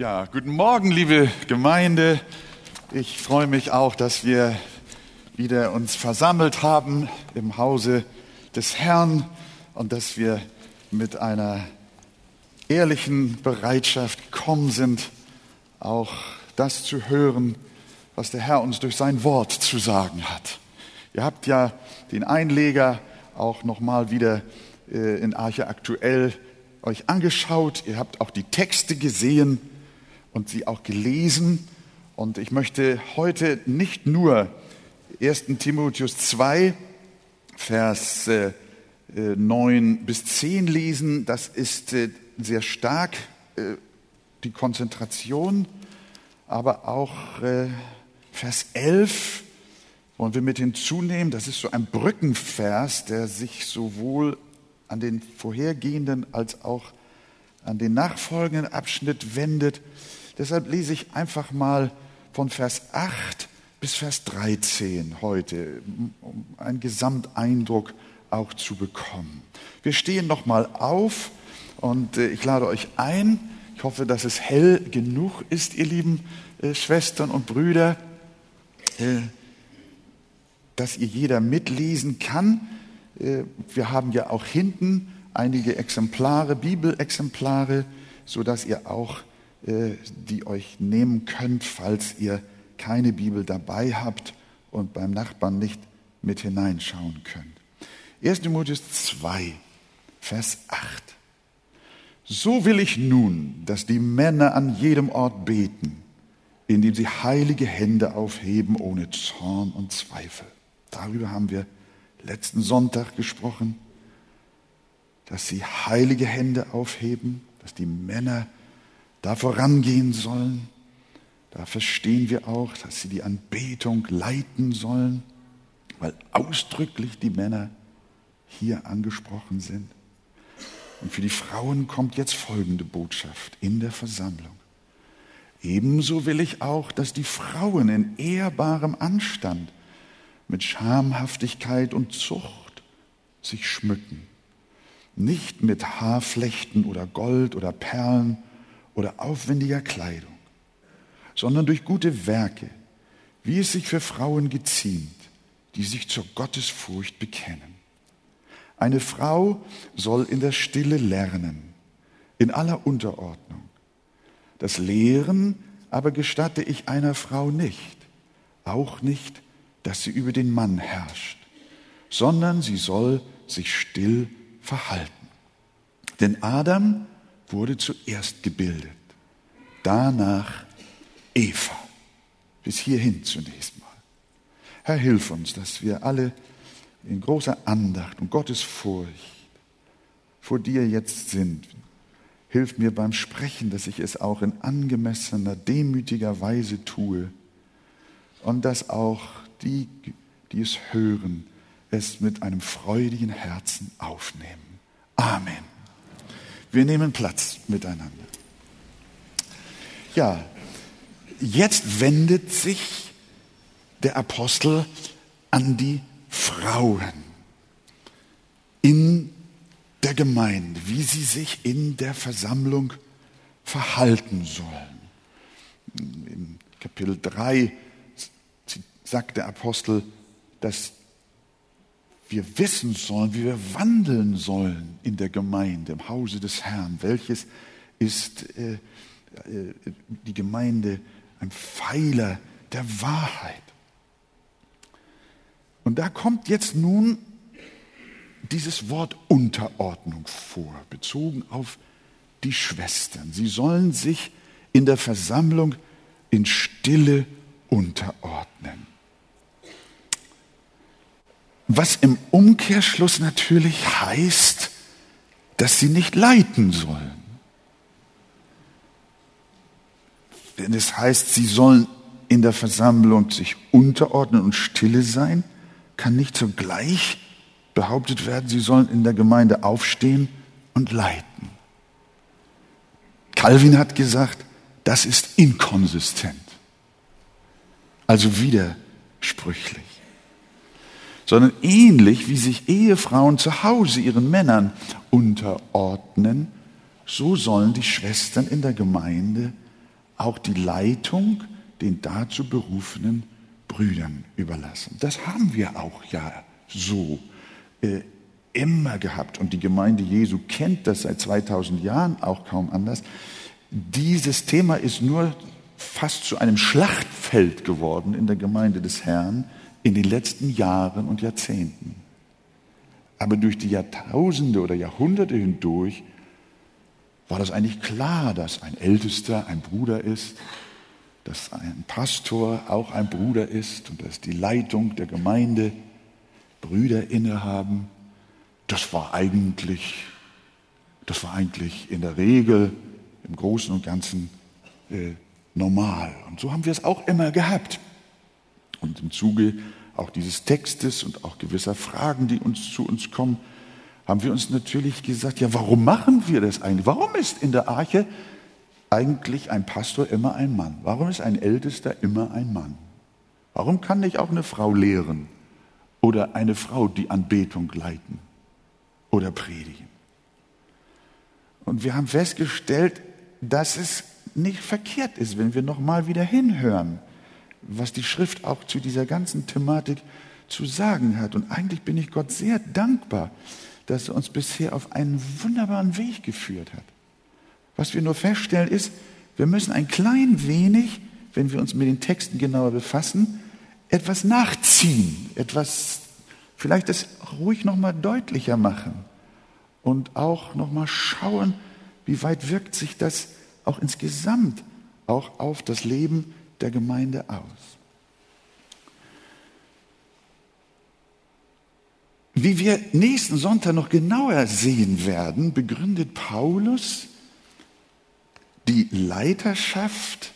Ja, guten Morgen, liebe Gemeinde. Ich freue mich auch, dass wir wieder uns versammelt haben im Hause des Herrn und dass wir mit einer ehrlichen Bereitschaft gekommen sind, auch das zu hören, was der Herr uns durch sein Wort zu sagen hat. Ihr habt ja den Einleger auch nochmal wieder äh, in Arche aktuell euch angeschaut. Ihr habt auch die Texte gesehen und sie auch gelesen. Und ich möchte heute nicht nur 1. Timotheus 2, Vers 9 äh, bis 10 lesen. Das ist äh, sehr stark die Konzentration, aber auch Vers 11 wollen wir mit hinzunehmen. Das ist so ein Brückenvers, der sich sowohl an den vorhergehenden als auch an den nachfolgenden Abschnitt wendet. Deshalb lese ich einfach mal von Vers 8 bis Vers 13 heute, um einen Gesamteindruck auch zu bekommen. Wir stehen nochmal auf und äh, ich lade euch ein. Ich hoffe, dass es hell genug ist, ihr lieben äh, Schwestern und Brüder. Äh, dass ihr jeder mitlesen kann. Wir haben ja auch hinten einige Exemplare, Bibelexemplare, so dass ihr auch die euch nehmen könnt, falls ihr keine Bibel dabei habt und beim Nachbarn nicht mit hineinschauen könnt. 1. Timotheus 2, Vers 8. So will ich nun, dass die Männer an jedem Ort beten, indem sie heilige Hände aufheben ohne Zorn und Zweifel. Darüber haben wir letzten Sonntag gesprochen, dass sie heilige Hände aufheben, dass die Männer da vorangehen sollen. Da verstehen wir auch, dass sie die Anbetung leiten sollen, weil ausdrücklich die Männer hier angesprochen sind. Und für die Frauen kommt jetzt folgende Botschaft in der Versammlung. Ebenso will ich auch, dass die Frauen in ehrbarem Anstand mit Schamhaftigkeit und Zucht sich schmücken. Nicht mit Haarflechten oder Gold oder Perlen oder aufwendiger Kleidung, sondern durch gute Werke, wie es sich für Frauen geziemt, die sich zur Gottesfurcht bekennen. Eine Frau soll in der Stille lernen, in aller Unterordnung. Das Lehren aber gestatte ich einer Frau nicht, auch nicht dass sie über den Mann herrscht, sondern sie soll sich still verhalten. Denn Adam wurde zuerst gebildet, danach Eva. Bis hierhin zunächst mal. Herr, hilf uns, dass wir alle in großer Andacht und Gottesfurcht vor dir jetzt sind. Hilf mir beim Sprechen, dass ich es auch in angemessener, demütiger Weise tue und dass auch die, die es hören, es mit einem freudigen Herzen aufnehmen. Amen. Wir nehmen Platz miteinander. Ja, jetzt wendet sich der Apostel an die Frauen in der Gemeinde, wie sie sich in der Versammlung verhalten sollen. In Kapitel 3 sagt der Apostel, dass wir wissen sollen, wie wir wandeln sollen in der Gemeinde, im Hause des Herrn. Welches ist äh, äh, die Gemeinde ein Pfeiler der Wahrheit. Und da kommt jetzt nun dieses Wort Unterordnung vor, bezogen auf die Schwestern. Sie sollen sich in der Versammlung in Stille unterordnen. Was im Umkehrschluss natürlich heißt, dass sie nicht leiten sollen. Wenn es heißt, sie sollen in der Versammlung sich unterordnen und stille sein, kann nicht zugleich behauptet werden, sie sollen in der Gemeinde aufstehen und leiten. Calvin hat gesagt, das ist inkonsistent, also widersprüchlich sondern ähnlich wie sich Ehefrauen zu Hause ihren Männern unterordnen, so sollen die Schwestern in der Gemeinde auch die Leitung den dazu berufenen Brüdern überlassen. Das haben wir auch ja so äh, immer gehabt. Und die Gemeinde Jesu kennt das seit 2000 Jahren auch kaum anders. Dieses Thema ist nur fast zu einem Schlachtfeld geworden in der Gemeinde des Herrn in den letzten Jahren und Jahrzehnten. Aber durch die Jahrtausende oder Jahrhunderte hindurch war das eigentlich klar, dass ein Ältester ein Bruder ist, dass ein Pastor auch ein Bruder ist und dass die Leitung der Gemeinde Brüder innehaben. Das war eigentlich, das war eigentlich in der Regel im Großen und Ganzen äh, normal. Und so haben wir es auch immer gehabt. Und im Zuge auch dieses Textes und auch gewisser Fragen, die uns zu uns kommen, haben wir uns natürlich gesagt, ja, warum machen wir das eigentlich? Warum ist in der Arche eigentlich ein Pastor immer ein Mann? Warum ist ein Ältester immer ein Mann? Warum kann nicht auch eine Frau lehren oder eine Frau die Anbetung leiten oder predigen? Und wir haben festgestellt, dass es nicht verkehrt ist, wenn wir nochmal wieder hinhören, was die Schrift auch zu dieser ganzen Thematik zu sagen hat. Und eigentlich bin ich Gott sehr dankbar, dass er uns bisher auf einen wunderbaren Weg geführt hat. Was wir nur feststellen ist, wir müssen ein klein wenig, wenn wir uns mit den Texten genauer befassen, etwas nachziehen, etwas vielleicht das ruhig noch mal deutlicher machen und auch noch mal schauen, wie weit wirkt sich das auch insgesamt auch auf das Leben der Gemeinde aus. Wie wir nächsten Sonntag noch genauer sehen werden, begründet Paulus die Leiterschaft,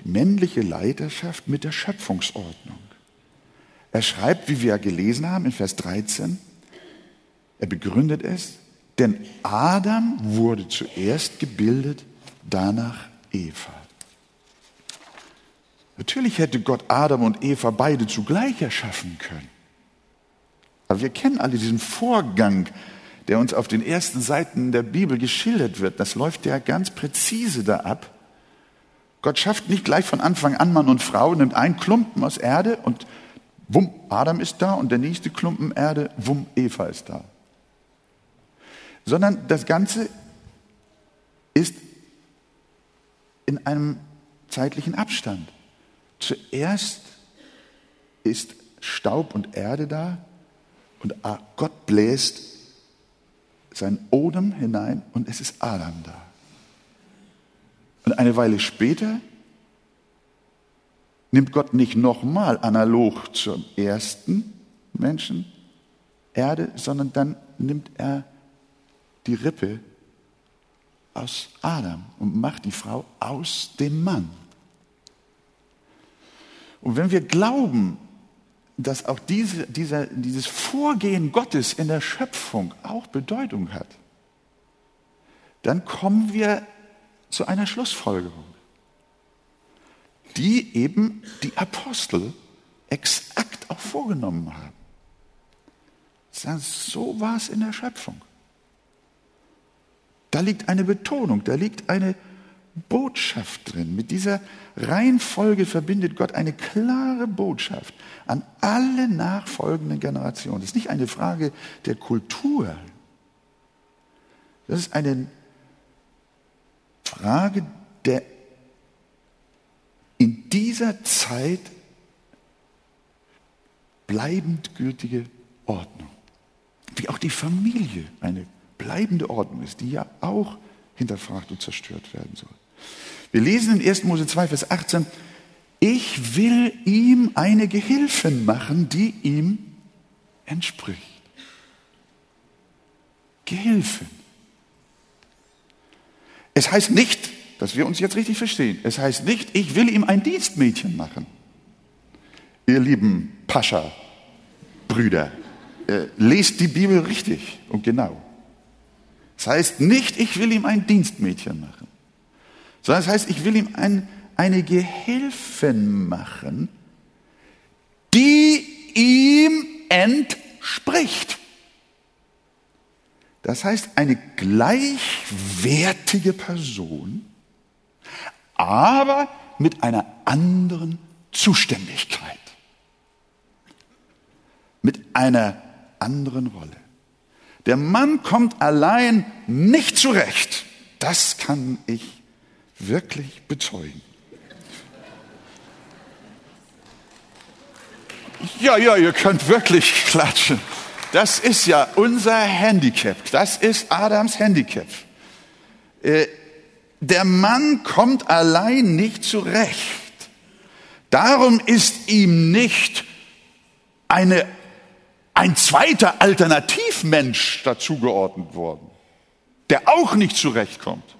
die männliche Leiterschaft mit der Schöpfungsordnung. Er schreibt, wie wir gelesen haben in Vers 13, er begründet es, denn Adam wurde zuerst gebildet danach Eva. Natürlich hätte Gott Adam und Eva beide zugleich erschaffen können. Aber wir kennen alle diesen Vorgang, der uns auf den ersten Seiten der Bibel geschildert wird. Das läuft ja ganz präzise da ab. Gott schafft nicht gleich von Anfang an Mann und Frau, nimmt einen Klumpen aus Erde und wumm, Adam ist da und der nächste Klumpen Erde, wumm, Eva ist da. Sondern das Ganze ist in einem zeitlichen Abstand. Zuerst ist Staub und Erde da und Gott bläst sein Odem hinein und es ist Adam da. Und eine Weile später nimmt Gott nicht nochmal analog zum ersten Menschen Erde, sondern dann nimmt er die Rippe aus Adam und macht die Frau aus dem Mann. Und wenn wir glauben, dass auch diese, dieser, dieses Vorgehen Gottes in der Schöpfung auch Bedeutung hat, dann kommen wir zu einer Schlussfolgerung, die eben die Apostel exakt auch vorgenommen haben. So war es in der Schöpfung. Da liegt eine Betonung, da liegt eine Botschaft drin. Mit dieser Reihenfolge verbindet Gott eine klare Botschaft an alle nachfolgenden Generationen. Das ist nicht eine Frage der Kultur. Das ist eine Frage der in dieser Zeit bleibend gültige Ordnung. Wie auch die Familie eine bleibende Ordnung ist, die ja auch hinterfragt und zerstört werden soll. Wir lesen in 1. Mose 2, Vers 18, ich will ihm eine Gehilfin machen, die ihm entspricht. Gehilfin. Es heißt nicht, dass wir uns jetzt richtig verstehen, es heißt nicht, ich will ihm ein Dienstmädchen machen. Ihr lieben Pascha-Brüder, äh, lest die Bibel richtig und genau. Das heißt nicht, ich will ihm ein Dienstmädchen machen, sondern das heißt, ich will ihm ein, eine Gehilfin machen, die ihm entspricht. Das heißt, eine gleichwertige Person, aber mit einer anderen Zuständigkeit, mit einer anderen Rolle. Der Mann kommt allein nicht zurecht. Das kann ich wirklich bezeugen. Ja, ja, ihr könnt wirklich klatschen. Das ist ja unser Handicap. Das ist Adams Handicap. Äh, der Mann kommt allein nicht zurecht. Darum ist ihm nicht eine, ein zweiter Alternativmensch dazugeordnet worden, der auch nicht zurechtkommt,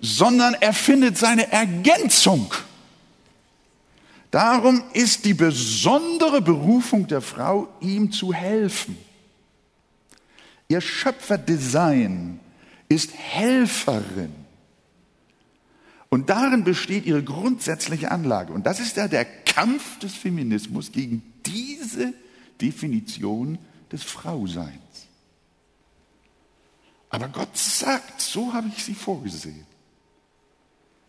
sondern er findet seine Ergänzung. Darum ist die besondere Berufung der Frau, ihm zu helfen. Ihr Schöpferdesign ist Helferin. Und darin besteht ihre grundsätzliche Anlage. Und das ist ja der Kampf des Feminismus gegen diese Definition des Frauseins. Aber Gott sagt, so habe ich sie vorgesehen.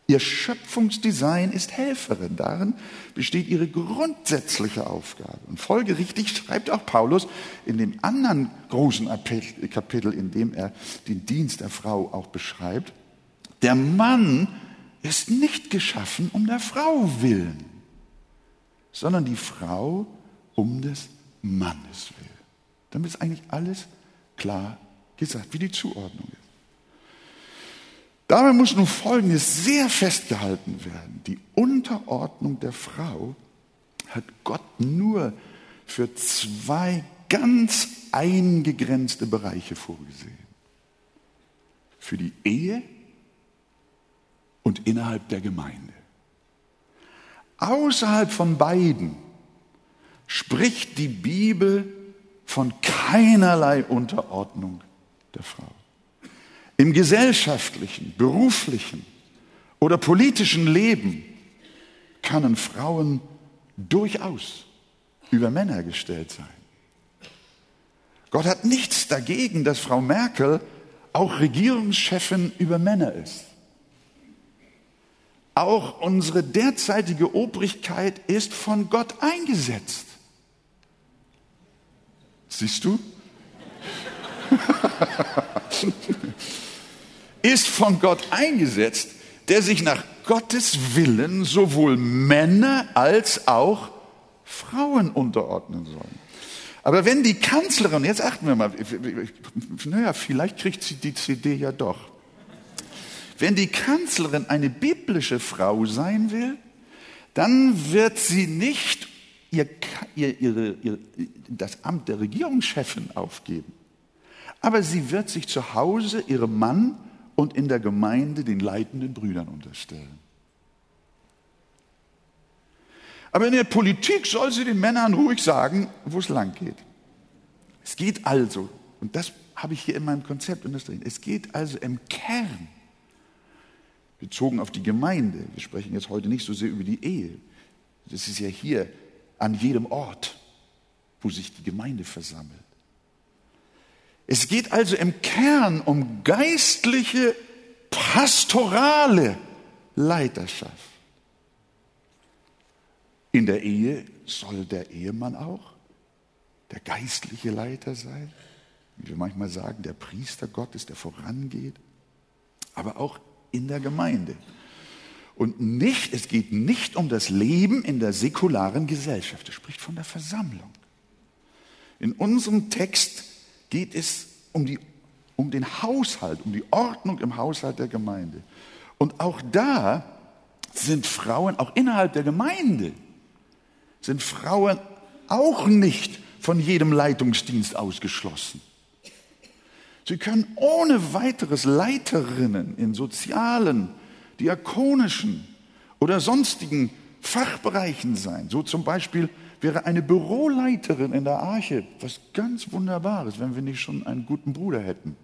Ihr Schöpfungsdesign ist Helferin. Darin besteht ihre grundsätzliche Aufgabe. Und folgerichtig schreibt auch Paulus in dem anderen großen Kapitel, in dem er den Dienst der Frau auch beschreibt, der Mann ist nicht geschaffen um der Frau willen, sondern die Frau um des Mannes willen. Damit ist eigentlich alles klar gesagt, wie die Zuordnung ist. Dabei muss nun Folgendes sehr festgehalten werden. Die Unterordnung der Frau hat Gott nur für zwei ganz eingegrenzte Bereiche vorgesehen. Für die Ehe und innerhalb der Gemeinde. Außerhalb von beiden spricht die Bibel von keinerlei Unterordnung der Frau im gesellschaftlichen, beruflichen oder politischen Leben können Frauen durchaus über Männer gestellt sein. Gott hat nichts dagegen, dass Frau Merkel auch Regierungschefin über Männer ist. Auch unsere derzeitige Obrigkeit ist von Gott eingesetzt. Siehst du? ist von Gott eingesetzt, der sich nach Gottes Willen sowohl Männer als auch Frauen unterordnen sollen. Aber wenn die Kanzlerin, jetzt achten wir mal, naja, vielleicht kriegt sie die CD ja doch. Wenn die Kanzlerin eine biblische Frau sein will, dann wird sie nicht ihr, ihr, ihre, ihr, das Amt der Regierungschefin aufgeben. Aber sie wird sich zu Hause ihrem Mann und in der Gemeinde den leitenden Brüdern unterstellen. Aber in der Politik soll sie den Männern ruhig sagen, wo es lang geht. Es geht also, und das habe ich hier in meinem Konzept unterstrichen, es geht also im Kern, bezogen auf die Gemeinde, wir sprechen jetzt heute nicht so sehr über die Ehe, das ist ja hier an jedem Ort, wo sich die Gemeinde versammelt. Es geht also im Kern um geistliche, pastorale Leiterschaft. In der Ehe soll der Ehemann auch der geistliche Leiter sein, wie wir manchmal sagen, der Priester Gottes, der vorangeht, aber auch in der Gemeinde. Und nicht, es geht nicht um das Leben in der säkularen Gesellschaft. Es spricht von der Versammlung. In unserem Text geht es um, die, um den Haushalt, um die Ordnung im Haushalt der Gemeinde. Und auch da sind Frauen, auch innerhalb der Gemeinde, sind Frauen auch nicht von jedem Leitungsdienst ausgeschlossen. Sie können ohne weiteres Leiterinnen in sozialen, diakonischen oder sonstigen Fachbereichen sein. So zum Beispiel wäre eine Büroleiterin in der Arche was ganz Wunderbares, wenn wir nicht schon einen guten Bruder hätten.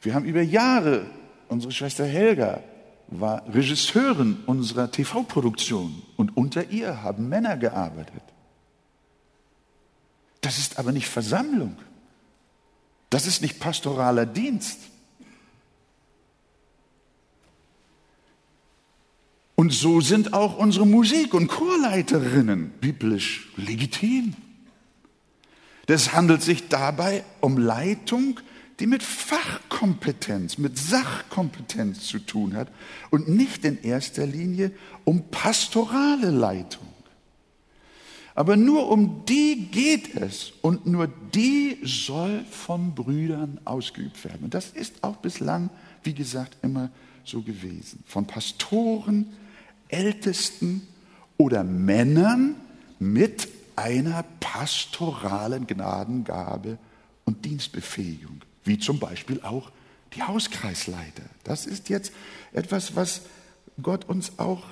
Wir haben über Jahre, unsere Schwester Helga war Regisseurin unserer TV-Produktion und unter ihr haben Männer gearbeitet. Das ist aber nicht Versammlung. Das ist nicht pastoraler Dienst. Und so sind auch unsere Musik- und Chorleiterinnen biblisch legitim. Das handelt sich dabei um Leitung, die mit Fachkompetenz, mit Sachkompetenz zu tun hat und nicht in erster Linie um pastorale Leitung. Aber nur um die geht es und nur die soll von Brüdern ausgeübt werden. Und das ist auch bislang, wie gesagt, immer so gewesen. Von Pastoren, Ältesten oder Männern mit einer pastoralen Gnadengabe und Dienstbefähigung, wie zum Beispiel auch die Hauskreisleiter. Das ist jetzt etwas, was Gott uns auch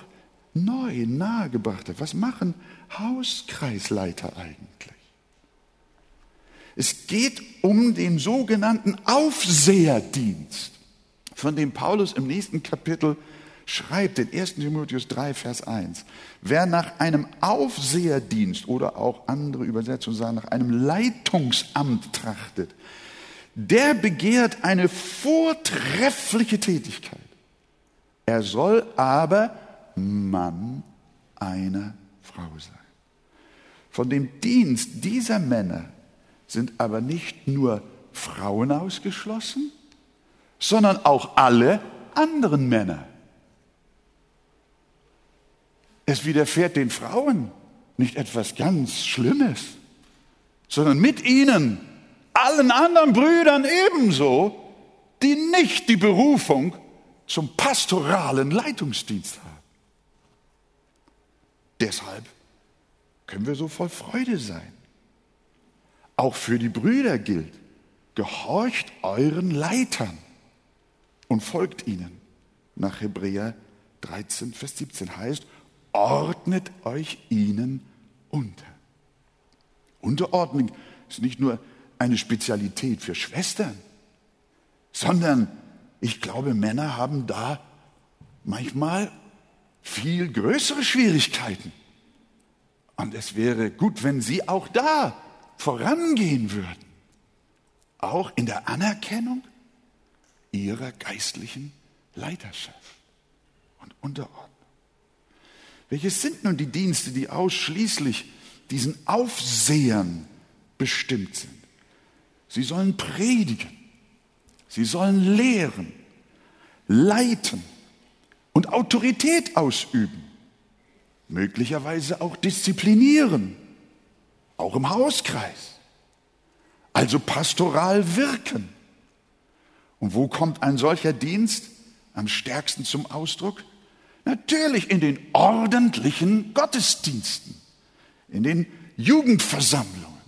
neu nahegebracht hat. Was machen Hauskreisleiter eigentlich? Es geht um den sogenannten Aufseherdienst, von dem Paulus im nächsten Kapitel schreibt in 1 Timotheus 3, Vers 1, wer nach einem Aufseherdienst oder auch andere Übersetzungen sagen, nach einem Leitungsamt trachtet, der begehrt eine vortreffliche Tätigkeit. Er soll aber Mann einer Frau sein. Von dem Dienst dieser Männer sind aber nicht nur Frauen ausgeschlossen, sondern auch alle anderen Männer. Es widerfährt den Frauen nicht etwas ganz Schlimmes, sondern mit ihnen allen anderen Brüdern ebenso, die nicht die Berufung zum pastoralen Leitungsdienst haben. Deshalb können wir so voll Freude sein. Auch für die Brüder gilt, gehorcht euren Leitern und folgt ihnen. Nach Hebräer 13, Vers 17 heißt, ordnet euch ihnen unter. Unterordnung ist nicht nur eine Spezialität für Schwestern, sondern ich glaube, Männer haben da manchmal viel größere Schwierigkeiten. Und es wäre gut, wenn Sie auch da vorangehen würden, auch in der Anerkennung Ihrer geistlichen Leiterschaft und Unterordnung. Welches sind nun die Dienste, die ausschließlich diesen Aufsehern bestimmt sind? Sie sollen predigen, sie sollen lehren, leiten, und Autorität ausüben, möglicherweise auch disziplinieren, auch im Hauskreis, also pastoral wirken. Und wo kommt ein solcher Dienst am stärksten zum Ausdruck? Natürlich in den ordentlichen Gottesdiensten, in den Jugendversammlungen,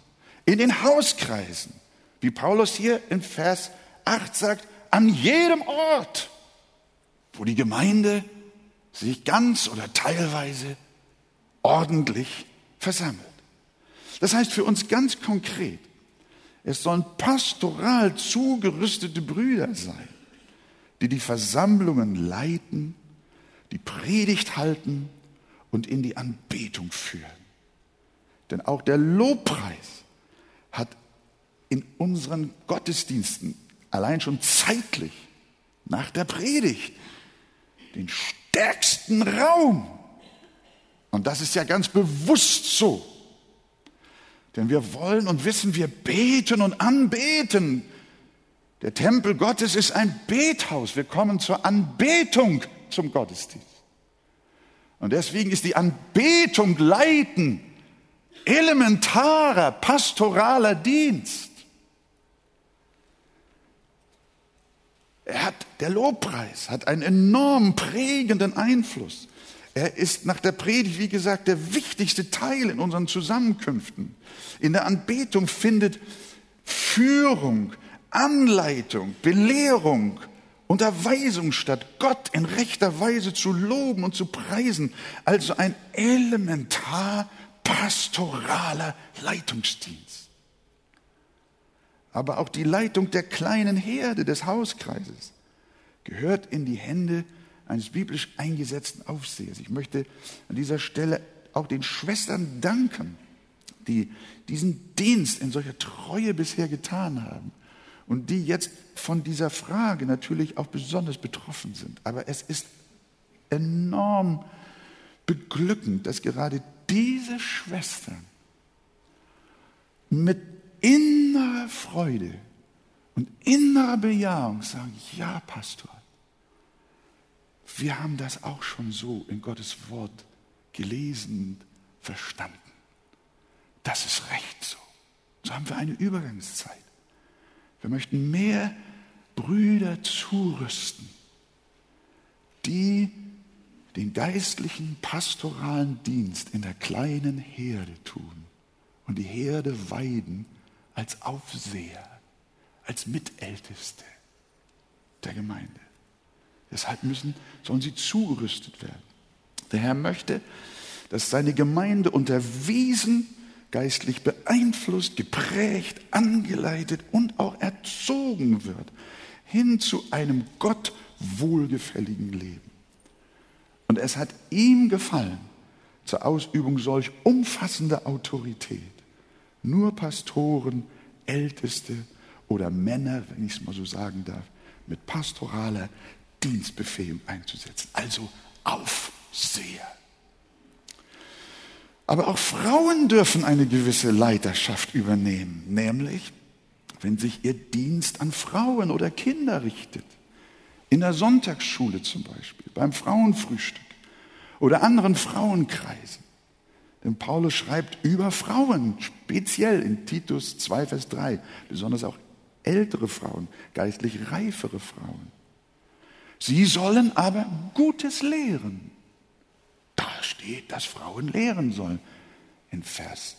in den Hauskreisen, wie Paulus hier in Vers 8 sagt, an jedem Ort wo die Gemeinde sich ganz oder teilweise ordentlich versammelt. Das heißt für uns ganz konkret, es sollen pastoral zugerüstete Brüder sein, die die Versammlungen leiten, die Predigt halten und in die Anbetung führen. Denn auch der Lobpreis hat in unseren Gottesdiensten allein schon zeitlich nach der Predigt den stärksten Raum. Und das ist ja ganz bewusst so. Denn wir wollen und wissen, wir beten und anbeten. Der Tempel Gottes ist ein Bethaus. Wir kommen zur Anbetung zum Gottesdienst. Und deswegen ist die Anbetung leiten elementarer pastoraler Dienst. Er hat, der Lobpreis hat einen enorm prägenden Einfluss. Er ist nach der Predigt, wie gesagt, der wichtigste Teil in unseren Zusammenkünften. In der Anbetung findet Führung, Anleitung, Belehrung, Unterweisung statt, Gott in rechter Weise zu loben und zu preisen. Also ein elementar pastoraler Leitungsdienst aber auch die Leitung der kleinen Herde des Hauskreises gehört in die Hände eines biblisch eingesetzten Aufsehers. Ich möchte an dieser Stelle auch den Schwestern danken, die diesen Dienst in solcher Treue bisher getan haben und die jetzt von dieser Frage natürlich auch besonders betroffen sind. Aber es ist enorm beglückend, dass gerade diese Schwestern mit innerer Freude und innerer Bejahung sagen, ja, Pastor, wir haben das auch schon so in Gottes Wort gelesen, verstanden. Das ist recht so. So haben wir eine Übergangszeit. Wir möchten mehr Brüder zurüsten, die den geistlichen pastoralen Dienst in der kleinen Herde tun und die Herde weiden als Aufseher, als Mitälteste der Gemeinde. Deshalb müssen, sollen sie zugerüstet werden. Der Herr möchte, dass seine Gemeinde unterwiesen, geistlich beeinflusst, geprägt, angeleitet und auch erzogen wird hin zu einem Gott wohlgefälligen Leben. Und es hat ihm gefallen, zur Ausübung solch umfassender Autorität, nur Pastoren, Älteste oder Männer, wenn ich es mal so sagen darf, mit pastoraler Dienstbefähigung einzusetzen. Also Aufseher. Aber auch Frauen dürfen eine gewisse Leiterschaft übernehmen, nämlich wenn sich ihr Dienst an Frauen oder Kinder richtet. In der Sonntagsschule zum Beispiel, beim Frauenfrühstück oder anderen Frauenkreisen. Denn Paulus schreibt über Frauen, speziell in Titus 2, Vers 3, besonders auch ältere Frauen, geistlich reifere Frauen. Sie sollen aber Gutes lehren. Steht, dass Frauen lehren sollen. In Vers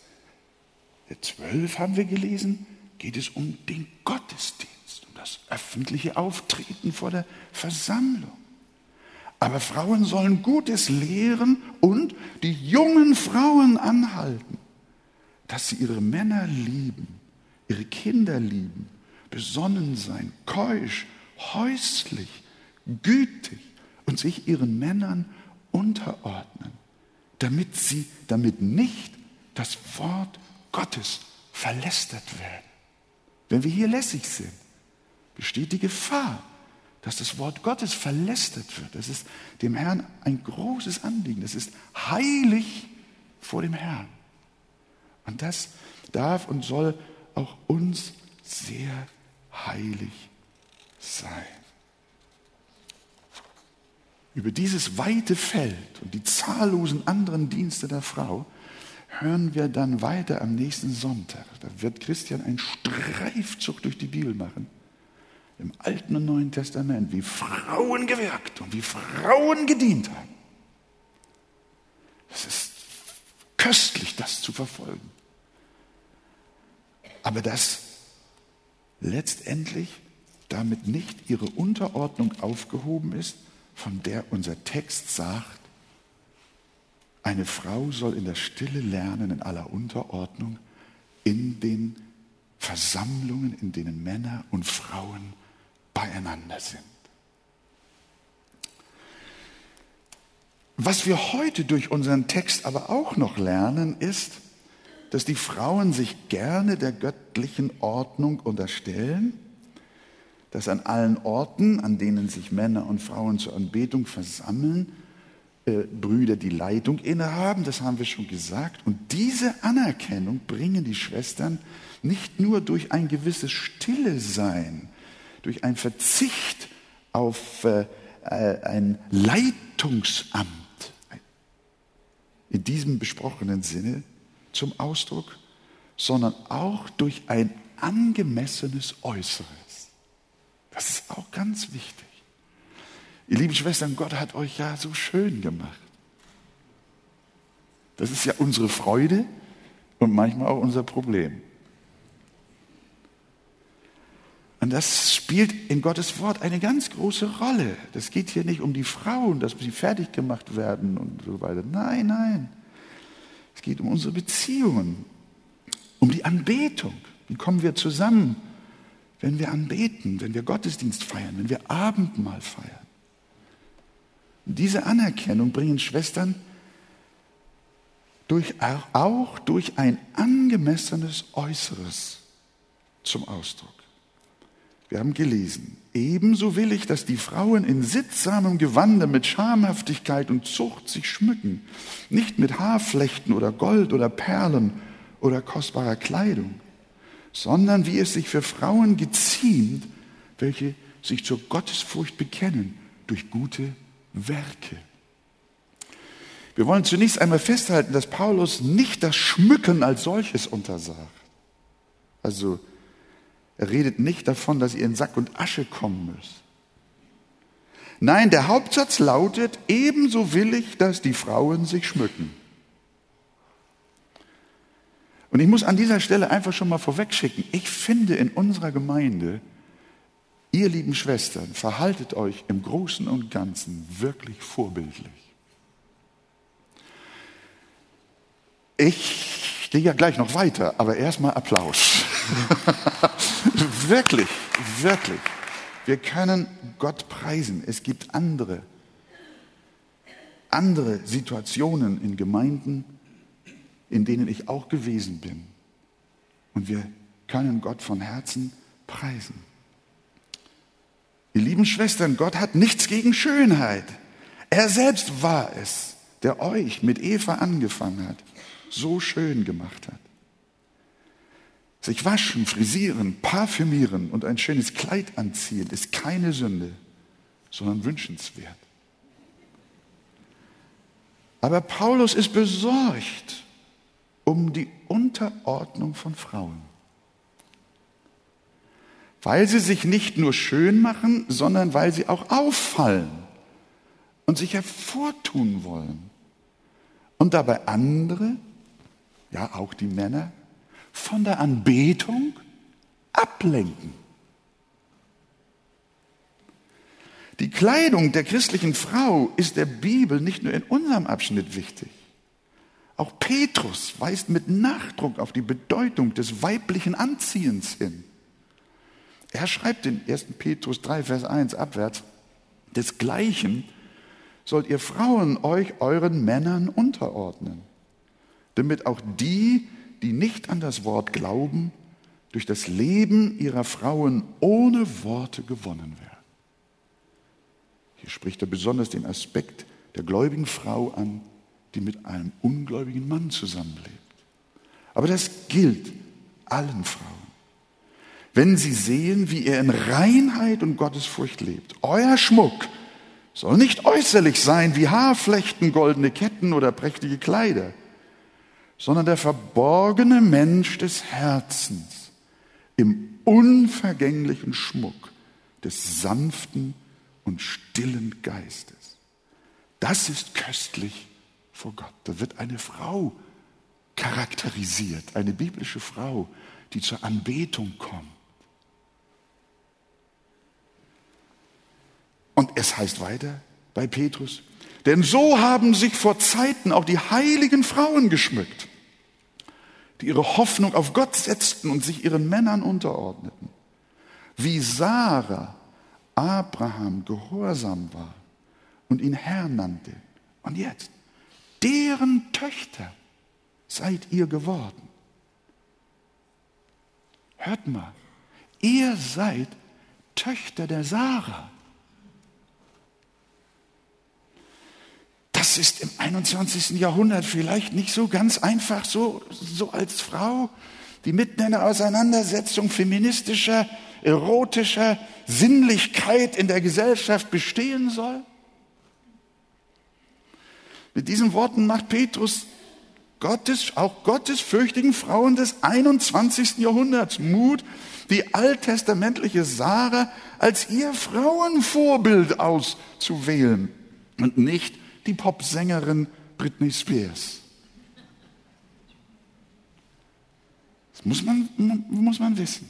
12 haben wir gelesen, geht es um den Gottesdienst, um das öffentliche Auftreten vor der Versammlung. Aber Frauen sollen Gutes lehren und die jungen Frauen anhalten, dass sie ihre Männer lieben, ihre Kinder lieben, besonnen sein, keusch, häuslich, gütig und sich ihren Männern unterordnen, damit sie, damit nicht das Wort Gottes verlästert werden. Wenn wir hier lässig sind, besteht die Gefahr, dass das Wort Gottes verlästert wird. Das ist dem Herrn ein großes Anliegen. Das ist heilig vor dem Herrn. Und das darf und soll auch uns sehr heilig sein. Über dieses weite Feld und die zahllosen anderen Dienste der Frau hören wir dann weiter am nächsten Sonntag. Da wird Christian einen Streifzug durch die Bibel machen. Im Alten und Neuen Testament, wie Frauen gewirkt und wie Frauen gedient haben. Es ist köstlich, das zu verfolgen. Aber dass letztendlich damit nicht ihre Unterordnung aufgehoben ist, von der unser Text sagt, eine Frau soll in der Stille lernen, in aller Unterordnung, in den Versammlungen, in denen Männer und Frauen beieinander sind. Was wir heute durch unseren Text aber auch noch lernen, ist, dass die Frauen sich gerne der göttlichen Ordnung unterstellen, dass an allen Orten, an denen sich Männer und Frauen zur Anbetung versammeln, äh, Brüder die Leitung innehaben, das haben wir schon gesagt. Und diese Anerkennung bringen die Schwestern nicht nur durch ein gewisses Stille Sein, durch ein Verzicht auf äh, äh, ein Leitungsamt in diesem besprochenen Sinne zum Ausdruck, sondern auch durch ein angemessenes Äußeres. Das ist auch ganz wichtig. Ihr lieben Schwestern, Gott hat euch ja so schön gemacht. Das ist ja unsere Freude und manchmal auch unser Problem. Und das spielt in Gottes Wort eine ganz große Rolle. Das geht hier nicht um die Frauen, dass sie fertig gemacht werden und so weiter. Nein, nein. Es geht um unsere Beziehungen, um die Anbetung. Wie kommen wir zusammen, wenn wir anbeten, wenn wir Gottesdienst feiern, wenn wir Abendmahl feiern? Diese Anerkennung bringen Schwestern durch, auch durch ein angemessenes Äußeres zum Ausdruck. Wir haben gelesen, ebenso will ich, dass die Frauen in sittsamem Gewande mit Schamhaftigkeit und Zucht sich schmücken, nicht mit Haarflechten oder Gold oder Perlen oder kostbarer Kleidung, sondern wie es sich für Frauen geziemt, welche sich zur Gottesfurcht bekennen durch gute Werke. Wir wollen zunächst einmal festhalten, dass Paulus nicht das Schmücken als solches untersagt. Also er redet nicht davon, dass ihr in Sack und Asche kommen müsst. Nein, der Hauptsatz lautet, ebenso will ich, dass die Frauen sich schmücken. Und ich muss an dieser Stelle einfach schon mal vorwegschicken, ich finde in unserer Gemeinde, ihr lieben Schwestern, verhaltet euch im Großen und Ganzen wirklich vorbildlich. Ich gehe ja gleich noch weiter, aber erstmal Applaus. wirklich, wirklich. Wir können Gott preisen. Es gibt andere, andere Situationen in Gemeinden, in denen ich auch gewesen bin. Und wir können Gott von Herzen preisen. Ihr lieben Schwestern, Gott hat nichts gegen Schönheit. Er selbst war es, der euch mit Eva angefangen hat so schön gemacht hat. Sich waschen, frisieren, parfümieren und ein schönes Kleid anziehen ist keine Sünde, sondern wünschenswert. Aber Paulus ist besorgt um die Unterordnung von Frauen, weil sie sich nicht nur schön machen, sondern weil sie auch auffallen und sich hervortun wollen und dabei andere ja auch die Männer, von der Anbetung ablenken. Die Kleidung der christlichen Frau ist der Bibel nicht nur in unserem Abschnitt wichtig. Auch Petrus weist mit Nachdruck auf die Bedeutung des weiblichen Anziehens hin. Er schreibt in 1. Petrus 3, Vers 1 abwärts, desgleichen sollt ihr Frauen euch euren Männern unterordnen damit auch die, die nicht an das Wort glauben, durch das Leben ihrer Frauen ohne Worte gewonnen werden. Hier spricht er besonders den Aspekt der gläubigen Frau an, die mit einem ungläubigen Mann zusammenlebt. Aber das gilt allen Frauen. Wenn sie sehen, wie er in Reinheit und Gottesfurcht lebt, euer Schmuck soll nicht äußerlich sein wie Haarflechten, goldene Ketten oder prächtige Kleider sondern der verborgene Mensch des Herzens im unvergänglichen Schmuck des sanften und stillen Geistes. Das ist köstlich vor Gott. Da wird eine Frau charakterisiert, eine biblische Frau, die zur Anbetung kommt. Und es heißt weiter bei Petrus, denn so haben sich vor Zeiten auch die heiligen Frauen geschmückt, die ihre Hoffnung auf Gott setzten und sich ihren Männern unterordneten. Wie Sarah Abraham gehorsam war und ihn Herr nannte. Und jetzt, deren Töchter seid ihr geworden. Hört mal, ihr seid Töchter der Sarah. das ist im 21. Jahrhundert vielleicht nicht so ganz einfach, so, so als Frau, die mitten in der Auseinandersetzung feministischer, erotischer Sinnlichkeit in der Gesellschaft bestehen soll? Mit diesen Worten macht Petrus Gottes, auch gottesfürchtigen Frauen des 21. Jahrhunderts Mut, die alttestamentliche Sarah als ihr Frauenvorbild auszuwählen und nicht die Popsängerin Britney Spears. Das muss man, muss man wissen.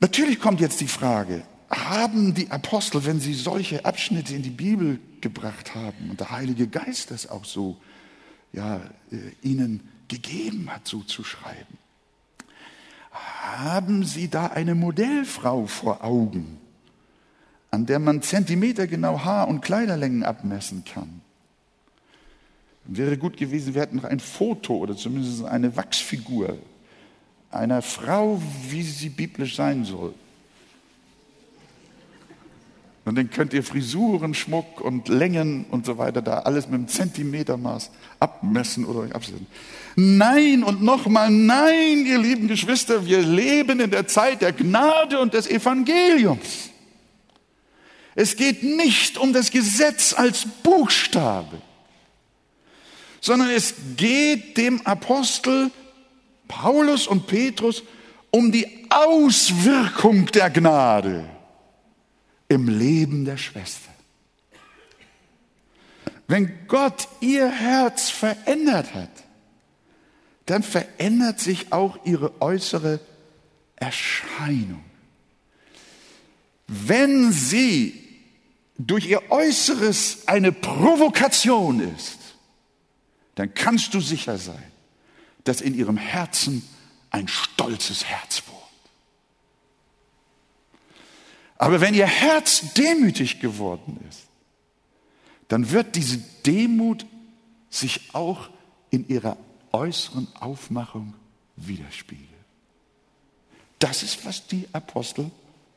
Natürlich kommt jetzt die Frage, haben die Apostel, wenn sie solche Abschnitte in die Bibel gebracht haben und der Heilige Geist das auch so ja, äh, ihnen gegeben hat, so zu schreiben, haben sie da eine Modellfrau vor Augen? an der man zentimetergenau Haar- und Kleiderlängen abmessen kann. Wäre gut gewesen, wir hätten noch ein Foto oder zumindest eine Wachsfigur einer Frau, wie sie biblisch sein soll. Und dann könnt ihr Frisuren, Schmuck und Längen und so weiter da alles mit einem Zentimetermaß abmessen oder euch absetzen. Nein und nochmal nein, ihr lieben Geschwister, wir leben in der Zeit der Gnade und des Evangeliums. Es geht nicht um das Gesetz als Buchstabe, sondern es geht dem Apostel Paulus und Petrus um die Auswirkung der Gnade im Leben der Schwester. Wenn Gott ihr Herz verändert hat, dann verändert sich auch ihre äußere Erscheinung. Wenn sie durch ihr Äußeres eine Provokation ist, dann kannst du sicher sein, dass in ihrem Herzen ein stolzes Herz wohnt. Aber wenn ihr Herz demütig geworden ist, dann wird diese Demut sich auch in ihrer äußeren Aufmachung widerspiegeln. Das ist, was die Apostel,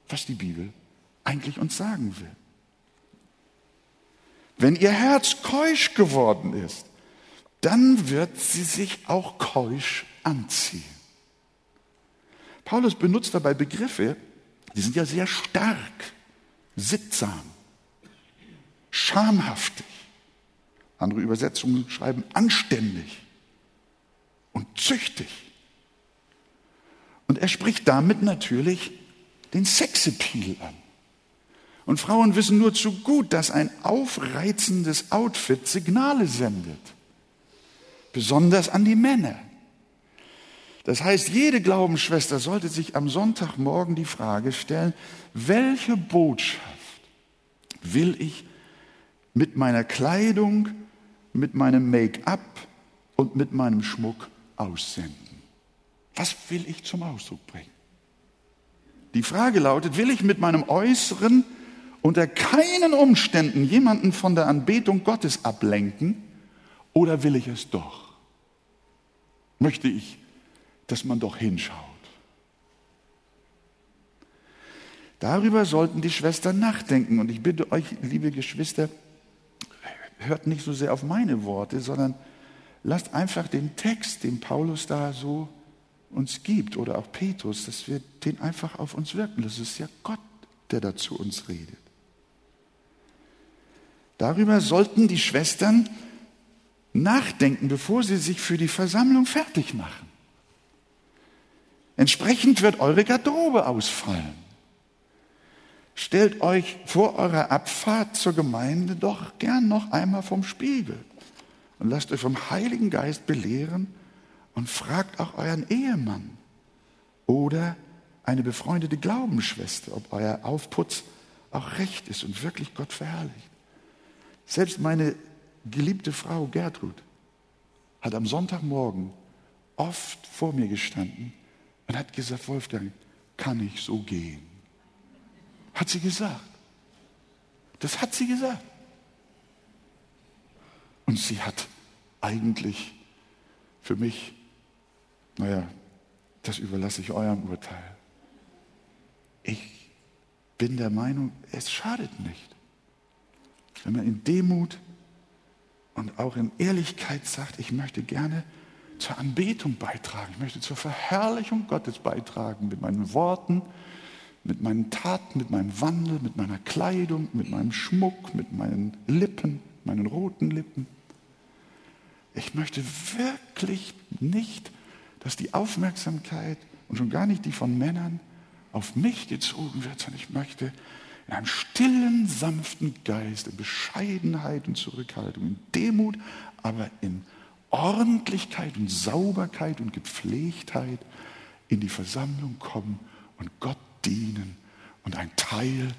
was die Bibel eigentlich uns sagen will. Wenn ihr Herz keusch geworden ist, dann wird sie sich auch keusch anziehen. Paulus benutzt dabei Begriffe, die sind ja sehr stark, sittsam, schamhaftig. Andere Übersetzungen schreiben anständig und züchtig. Und er spricht damit natürlich den Sexappeal an. Und Frauen wissen nur zu gut, dass ein aufreizendes Outfit Signale sendet. Besonders an die Männer. Das heißt, jede Glaubensschwester sollte sich am Sonntagmorgen die Frage stellen, welche Botschaft will ich mit meiner Kleidung, mit meinem Make-up und mit meinem Schmuck aussenden? Was will ich zum Ausdruck bringen? Die Frage lautet, will ich mit meinem Äußeren unter keinen Umständen jemanden von der Anbetung Gottes ablenken oder will ich es doch? Möchte ich, dass man doch hinschaut? Darüber sollten die Schwestern nachdenken. Und ich bitte euch, liebe Geschwister, hört nicht so sehr auf meine Worte, sondern lasst einfach den Text, den Paulus da so uns gibt, oder auch Petrus, dass wir den einfach auf uns wirken. Das ist ja Gott, der da zu uns redet. Darüber sollten die Schwestern nachdenken, bevor sie sich für die Versammlung fertig machen. Entsprechend wird eure Garderobe ausfallen. Stellt euch vor eurer Abfahrt zur Gemeinde doch gern noch einmal vom Spiegel und lasst euch vom Heiligen Geist belehren und fragt auch euren Ehemann oder eine befreundete Glaubensschwester, ob euer Aufputz auch recht ist und wirklich Gott verherrlicht. Selbst meine geliebte Frau Gertrud hat am Sonntagmorgen oft vor mir gestanden und hat gesagt, Wolfgang, kann ich so gehen? Hat sie gesagt. Das hat sie gesagt. Und sie hat eigentlich für mich, naja, das überlasse ich eurem Urteil. Ich bin der Meinung, es schadet nicht wenn man in Demut und auch in Ehrlichkeit sagt, ich möchte gerne zur Anbetung beitragen, ich möchte zur Verherrlichung Gottes beitragen mit meinen Worten, mit meinen Taten, mit meinem Wandel, mit meiner Kleidung, mit meinem Schmuck, mit meinen Lippen, meinen roten Lippen. Ich möchte wirklich nicht, dass die Aufmerksamkeit und schon gar nicht die von Männern auf mich gezogen wird, sondern ich möchte in einem stillen, sanften Geist, in Bescheidenheit und Zurückhaltung, in Demut, aber in Ordentlichkeit und Sauberkeit und Gepflegtheit in die Versammlung kommen und Gott dienen und ein Teil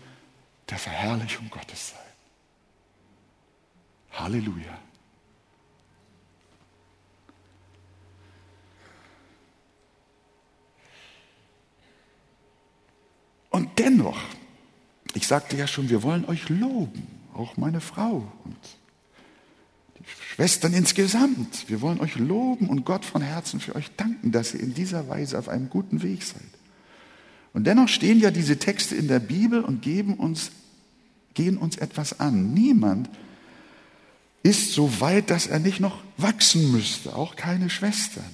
der Verherrlichung Gottes sein. Halleluja. Und dennoch ich sagte ja schon, wir wollen euch loben, auch meine Frau und Schwestern insgesamt, wir wollen euch loben und Gott von Herzen für euch danken, dass ihr in dieser Weise auf einem guten Weg seid. Und dennoch stehen ja diese Texte in der Bibel und geben uns, gehen uns etwas an. Niemand ist so weit, dass er nicht noch wachsen müsste, auch keine Schwestern.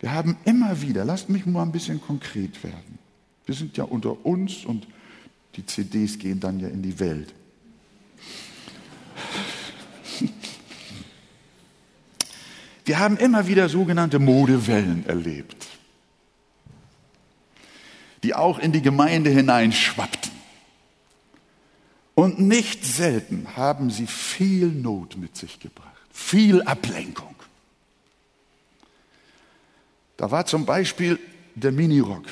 Wir haben immer wieder, lasst mich mal ein bisschen konkret werden. Wir sind ja unter uns und die CDs gehen dann ja in die Welt. Wir haben immer wieder sogenannte Modewellen erlebt, die auch in die Gemeinde hineinschwappten. Und nicht selten haben sie viel Not mit sich gebracht, viel Ablenkung. Da war zum Beispiel der Minirock.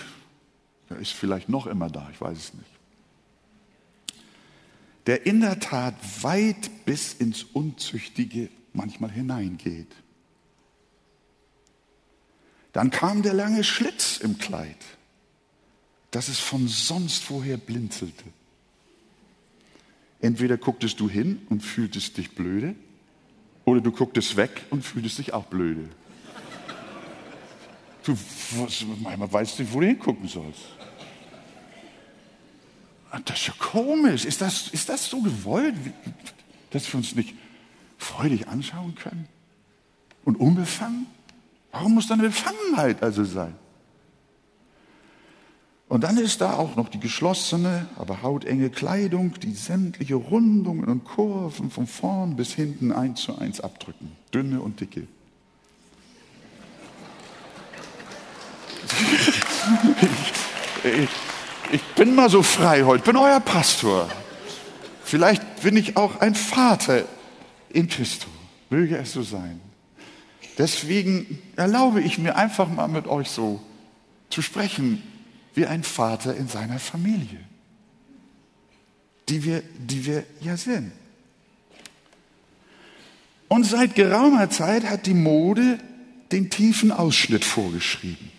Der ist vielleicht noch immer da, ich weiß es nicht. Der in der Tat weit bis ins Unzüchtige manchmal hineingeht. Dann kam der lange Schlitz im Kleid, dass es von sonst woher blinzelte. Entweder gucktest du hin und fühltest dich blöde, oder du gucktest weg und fühltest dich auch blöde. Du manchmal weißt nicht, wo du hingucken sollst. Ah, das ist ja komisch. Ist das, ist das so gewollt, dass wir uns nicht freudig anschauen können? Und unbefangen? Warum muss da eine Befangenheit also sein? Und dann ist da auch noch die geschlossene, aber hautenge Kleidung, die sämtliche Rundungen und Kurven von vorn bis hinten eins zu eins abdrücken. Dünne und dicke. ich, ich, ich bin mal so frei heute, bin euer Pastor. Vielleicht bin ich auch ein Vater in Christo. Möge es so sein. Deswegen erlaube ich mir einfach mal mit euch so zu sprechen wie ein Vater in seiner Familie, die wir, die wir ja sind. Und seit geraumer Zeit hat die Mode den tiefen Ausschnitt vorgeschrieben.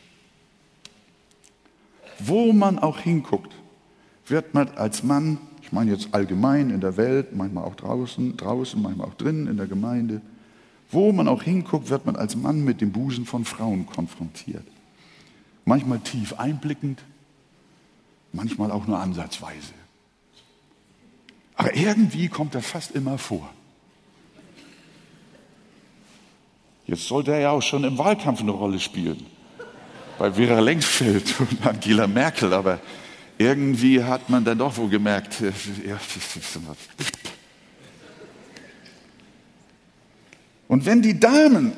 Wo man auch hinguckt, wird man als Mann, ich meine jetzt allgemein in der Welt, manchmal auch draußen, draußen, manchmal auch drinnen in der Gemeinde, wo man auch hinguckt, wird man als Mann mit dem Busen von Frauen konfrontiert manchmal tief einblickend, manchmal auch nur ansatzweise. Aber irgendwie kommt er fast immer vor. Jetzt sollte er ja auch schon im Wahlkampf eine Rolle spielen. Bei Vera Lengsfeld und Angela Merkel. Aber irgendwie hat man dann doch wohl gemerkt, äh, und wenn die Damen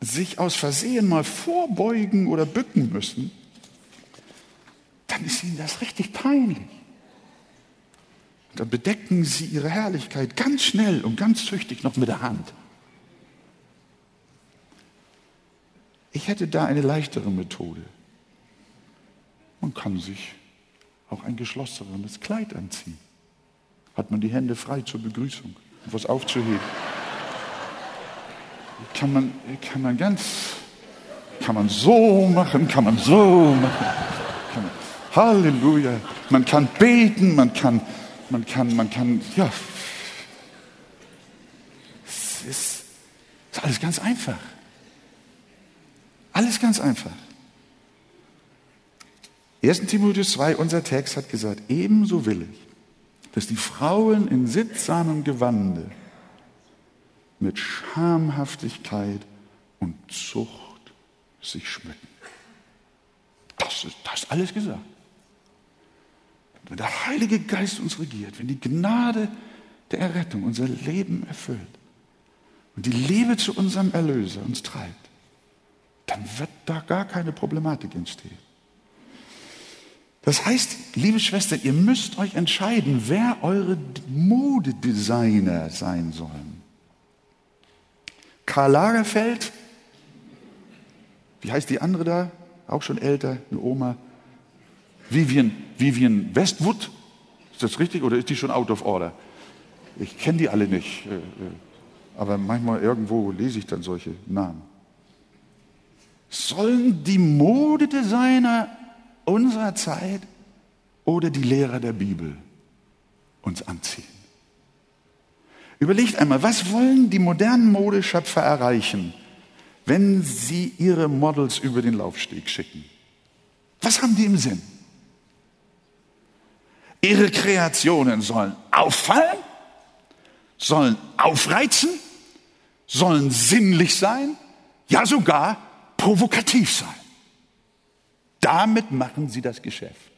sich aus Versehen mal vorbeugen oder bücken müssen, dann ist ihnen das richtig peinlich. Dann bedecken sie ihre Herrlichkeit ganz schnell und ganz züchtig noch mit der Hand. Ich hätte da eine leichtere Methode. Man kann sich auch ein geschlossenes Kleid anziehen. Hat man die Hände frei zur Begrüßung, um was aufzuheben kann man, kann man ganz, kann man so machen, kann man so machen. Man, Halleluja. Man kann beten, man kann, man kann, man kann, ja. Es ist, ist alles ganz einfach. Alles ganz einfach. 1. Timotheus 2, unser Text hat gesagt, ebenso will ich, dass die Frauen in sittsamem Gewande mit Schamhaftigkeit und Zucht sich schmücken. Das ist, das ist alles gesagt. Wenn der Heilige Geist uns regiert, wenn die Gnade der Errettung unser Leben erfüllt und die Liebe zu unserem Erlöser uns treibt, dann wird da gar keine Problematik entstehen. Das heißt, liebe Schwestern, ihr müsst euch entscheiden, wer eure Modedesigner sein sollen. Karl Lagerfeld, wie heißt die andere da? Auch schon älter, eine Oma. Vivian, Vivian Westwood, ist das richtig oder ist die schon out of order? Ich kenne die alle nicht, äh, äh, aber manchmal irgendwo lese ich dann solche Namen. Sollen die Modedesigner unserer Zeit oder die Lehrer der Bibel uns anziehen? Überlegt einmal, was wollen die modernen Modeschöpfer erreichen, wenn sie ihre Models über den Laufsteg schicken? Was haben die im Sinn? Ihre Kreationen sollen auffallen, sollen aufreizen, sollen sinnlich sein, ja sogar provokativ sein. Damit machen sie das Geschäft.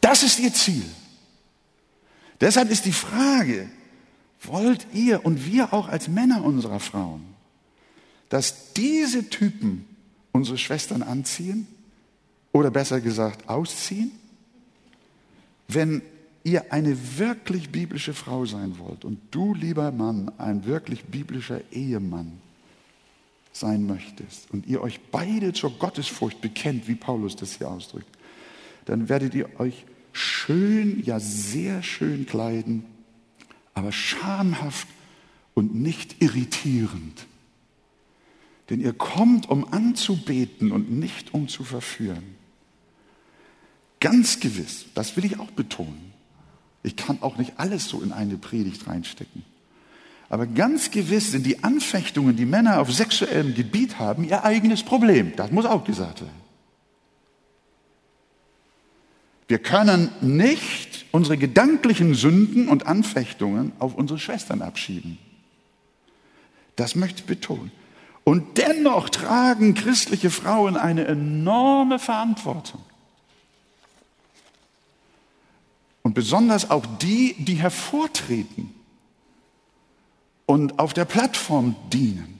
Das ist ihr Ziel. Deshalb ist die Frage, wollt ihr und wir auch als Männer unserer Frauen, dass diese Typen unsere Schwestern anziehen oder besser gesagt ausziehen? Wenn ihr eine wirklich biblische Frau sein wollt und du, lieber Mann, ein wirklich biblischer Ehemann sein möchtest und ihr euch beide zur Gottesfurcht bekennt, wie Paulus das hier ausdrückt, dann werdet ihr euch schön, ja sehr schön kleiden, aber schamhaft und nicht irritierend. Denn ihr kommt, um anzubeten und nicht um zu verführen. Ganz gewiss, das will ich auch betonen. Ich kann auch nicht alles so in eine Predigt reinstecken. Aber ganz gewiss sind die Anfechtungen, die Männer auf sexuellem Gebiet haben, ihr eigenes Problem. Das muss auch gesagt werden. Wir können nicht unsere gedanklichen Sünden und Anfechtungen auf unsere Schwestern abschieben. Das möchte ich betonen. Und dennoch tragen christliche Frauen eine enorme Verantwortung. Und besonders auch die, die hervortreten und auf der Plattform dienen.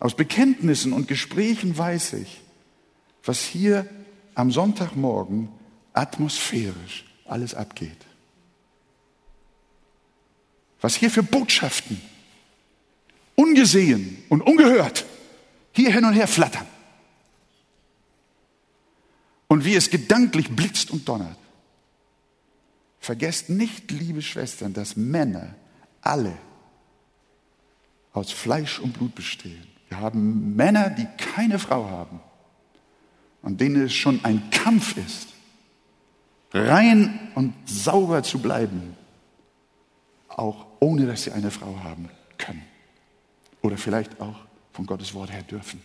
Aus Bekenntnissen und Gesprächen weiß ich, was hier am Sonntagmorgen atmosphärisch alles abgeht. Was hier für Botschaften, ungesehen und ungehört, hier hin und her flattern. Und wie es gedanklich blitzt und donnert. Vergesst nicht, liebe Schwestern, dass Männer alle aus Fleisch und Blut bestehen. Wir haben Männer, die keine Frau haben an denen es schon ein Kampf ist, rein und sauber zu bleiben, auch ohne dass sie eine Frau haben können. Oder vielleicht auch von Gottes Wort her dürfen.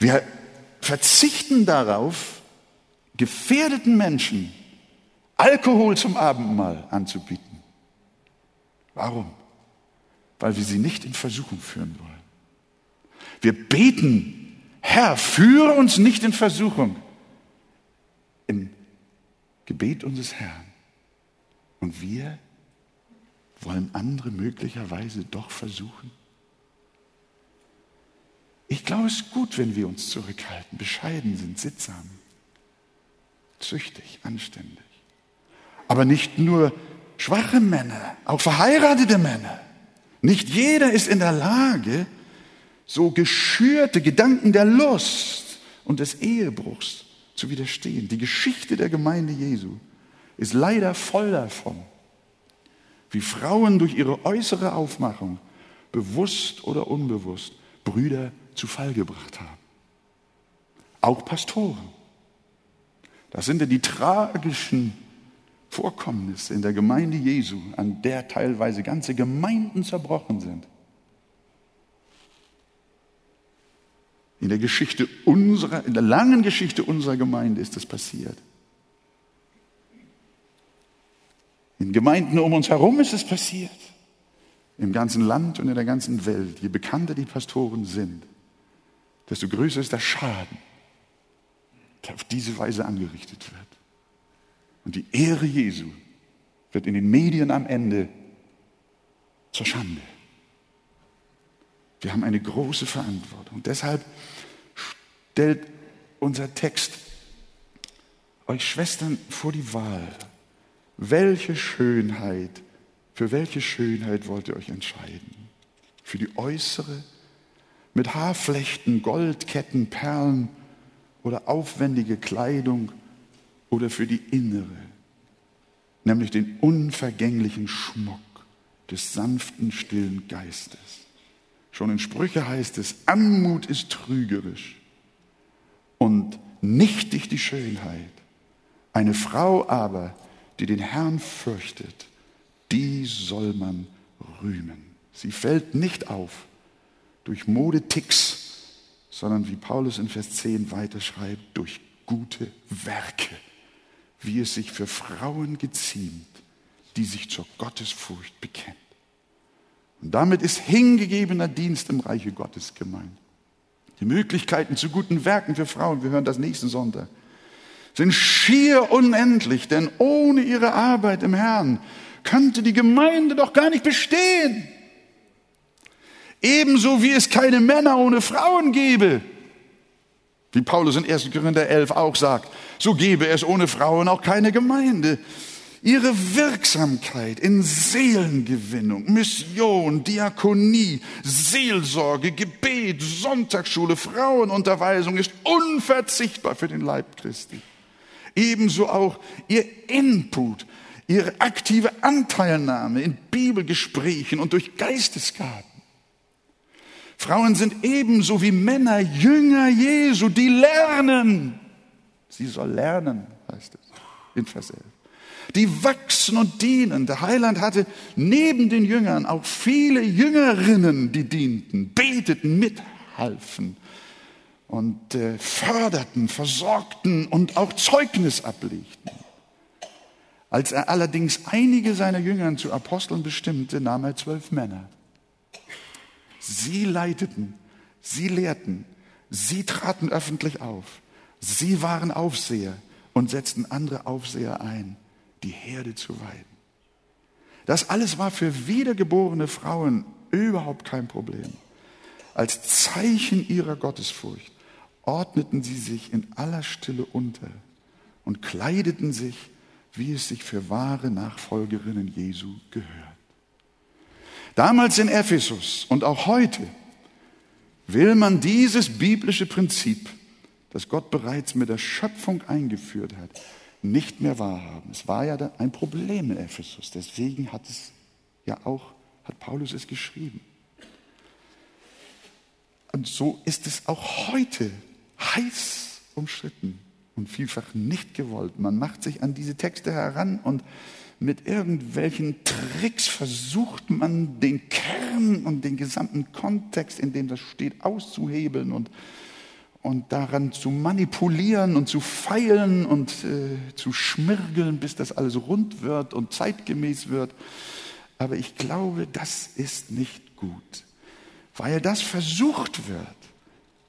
Wir verzichten darauf, gefährdeten Menschen Alkohol zum Abendmahl anzubieten. Warum? Weil wir sie nicht in Versuchung führen wollen. Wir beten, Herr, führe uns nicht in Versuchung. Im Gebet unseres Herrn. Und wir wollen andere möglicherweise doch versuchen. Ich glaube, es ist gut, wenn wir uns zurückhalten, bescheiden sind, sittsam, züchtig, anständig. Aber nicht nur schwache Männer, auch verheiratete Männer. Nicht jeder ist in der Lage, so geschürte Gedanken der Lust und des Ehebruchs zu widerstehen. Die Geschichte der Gemeinde Jesu ist leider voll davon, wie Frauen durch ihre äußere Aufmachung bewusst oder unbewusst Brüder zu Fall gebracht haben. Auch Pastoren. Das sind ja die tragischen Vorkommnisse in der Gemeinde Jesu, an der teilweise ganze Gemeinden zerbrochen sind. In der Geschichte unserer, in der langen Geschichte unserer Gemeinde ist das passiert. In Gemeinden um uns herum ist es passiert. Im ganzen Land und in der ganzen Welt. Je bekannter die Pastoren sind, desto größer ist der Schaden, der auf diese Weise angerichtet wird. Und die Ehre Jesu wird in den Medien am Ende zur Schande. Wir haben eine große Verantwortung. Deshalb stellt unser Text euch Schwestern vor die Wahl. Welche Schönheit, für welche Schönheit wollt ihr euch entscheiden? Für die äußere, mit Haarflechten, Goldketten, Perlen oder aufwendige Kleidung oder für die innere, nämlich den unvergänglichen Schmuck des sanften, stillen Geistes. Schon in Sprüche heißt es, Anmut ist trügerisch und nichtig die Schönheit, Eine Frau aber, die den Herrn fürchtet, die soll man rühmen. Sie fällt nicht auf durch Modeticks, sondern wie Paulus in Vers 10 weiterschreibt, durch gute Werke, wie es sich für Frauen geziemt, die sich zur Gottesfurcht bekennt. Und damit ist hingegebener Dienst im Reiche Gottes gemeint. Die Möglichkeiten zu guten Werken für Frauen, wir hören das nächsten Sonntag, sind schier unendlich, denn ohne ihre Arbeit im Herrn könnte die Gemeinde doch gar nicht bestehen. Ebenso wie es keine Männer ohne Frauen gäbe. Wie Paulus in 1. Korinther 11 auch sagt, so gäbe es ohne Frauen auch keine Gemeinde. Ihre Wirksamkeit in Seelengewinnung, Mission, Diakonie, Seelsorge, Gebet, Sonntagsschule, Frauenunterweisung ist unverzichtbar für den Leib Christi. Ebenso auch ihr Input, ihre aktive Anteilnahme in Bibelgesprächen und durch Geistesgaben. Frauen sind ebenso wie Männer Jünger Jesu, die lernen. Sie soll lernen, heißt es in Vers 11. Die wachsen und dienen. Der Heiland hatte neben den Jüngern auch viele Jüngerinnen, die dienten, beteten, mithalfen und äh, förderten, versorgten und auch Zeugnis ablegten. Als er allerdings einige seiner Jüngern zu Aposteln bestimmte, nahm er zwölf Männer. Sie leiteten, sie lehrten, sie traten öffentlich auf, sie waren Aufseher und setzten andere Aufseher ein, die Herde zu weiden. Das alles war für wiedergeborene Frauen überhaupt kein Problem. Als Zeichen ihrer Gottesfurcht ordneten sie sich in aller Stille unter und kleideten sich, wie es sich für wahre Nachfolgerinnen Jesu gehört. Damals in Ephesus und auch heute will man dieses biblische Prinzip, das Gott bereits mit der Schöpfung eingeführt hat, nicht mehr wahrhaben. Es war ja ein Problem in Ephesus, deswegen hat es ja auch, hat Paulus es geschrieben. Und so ist es auch heute heiß umstritten und vielfach nicht gewollt. Man macht sich an diese Texte heran und mit irgendwelchen Tricks versucht man den Kern und den gesamten Kontext, in dem das steht, auszuhebeln und, und daran zu manipulieren und zu feilen und äh, zu schmirgeln, bis das alles rund wird und zeitgemäß wird. Aber ich glaube, das ist nicht gut, weil das versucht wird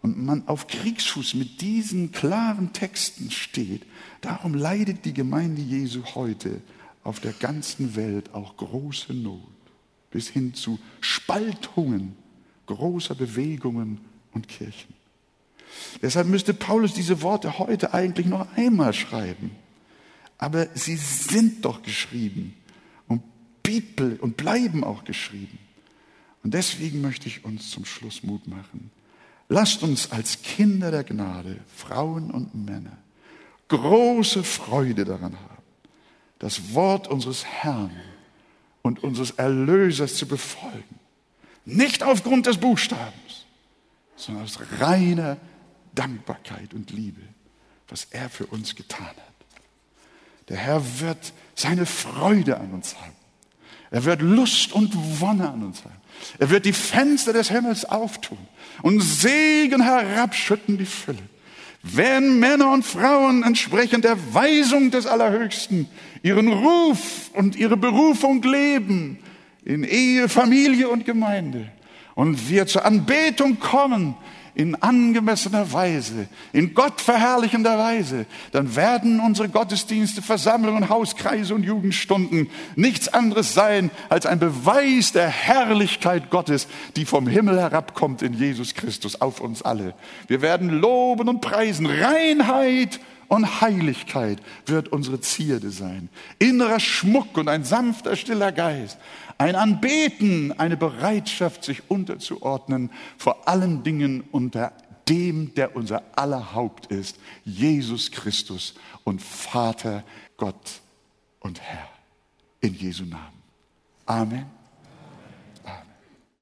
und man auf Kriegsfuß mit diesen klaren Texten steht. Darum leidet die Gemeinde Jesu heute auf der ganzen Welt auch große Not, bis hin zu Spaltungen großer Bewegungen und Kirchen. Deshalb müsste Paulus diese Worte heute eigentlich noch einmal schreiben. Aber sie sind doch geschrieben und Bibel und bleiben auch geschrieben. Und deswegen möchte ich uns zum Schluss Mut machen. Lasst uns als Kinder der Gnade, Frauen und Männer, große Freude daran haben, das Wort unseres Herrn und unseres Erlösers zu befolgen. Nicht aufgrund des Buchstabens, sondern aus reiner Dankbarkeit und Liebe, was er für uns getan hat. Der Herr wird seine Freude an uns haben. Er wird Lust und Wonne an uns haben. Er wird die Fenster des Himmels auftun und Segen herabschütten die Fülle. Wenn Männer und Frauen entsprechend der Weisung des Allerhöchsten ihren Ruf und ihre Berufung leben, in Ehe, Familie und Gemeinde, und wir zur Anbetung kommen, in angemessener Weise, in gottverherrlichender Weise, dann werden unsere Gottesdienste, Versammlungen, Hauskreise und Jugendstunden nichts anderes sein als ein Beweis der Herrlichkeit Gottes, die vom Himmel herabkommt in Jesus Christus auf uns alle. Wir werden loben und preisen. Reinheit und Heiligkeit wird unsere Zierde sein. Innerer Schmuck und ein sanfter, stiller Geist. Ein Anbeten, eine Bereitschaft, sich unterzuordnen, vor allen Dingen unter dem, der unser aller Haupt ist, Jesus Christus und Vater, Gott und Herr. In Jesu Namen. Amen.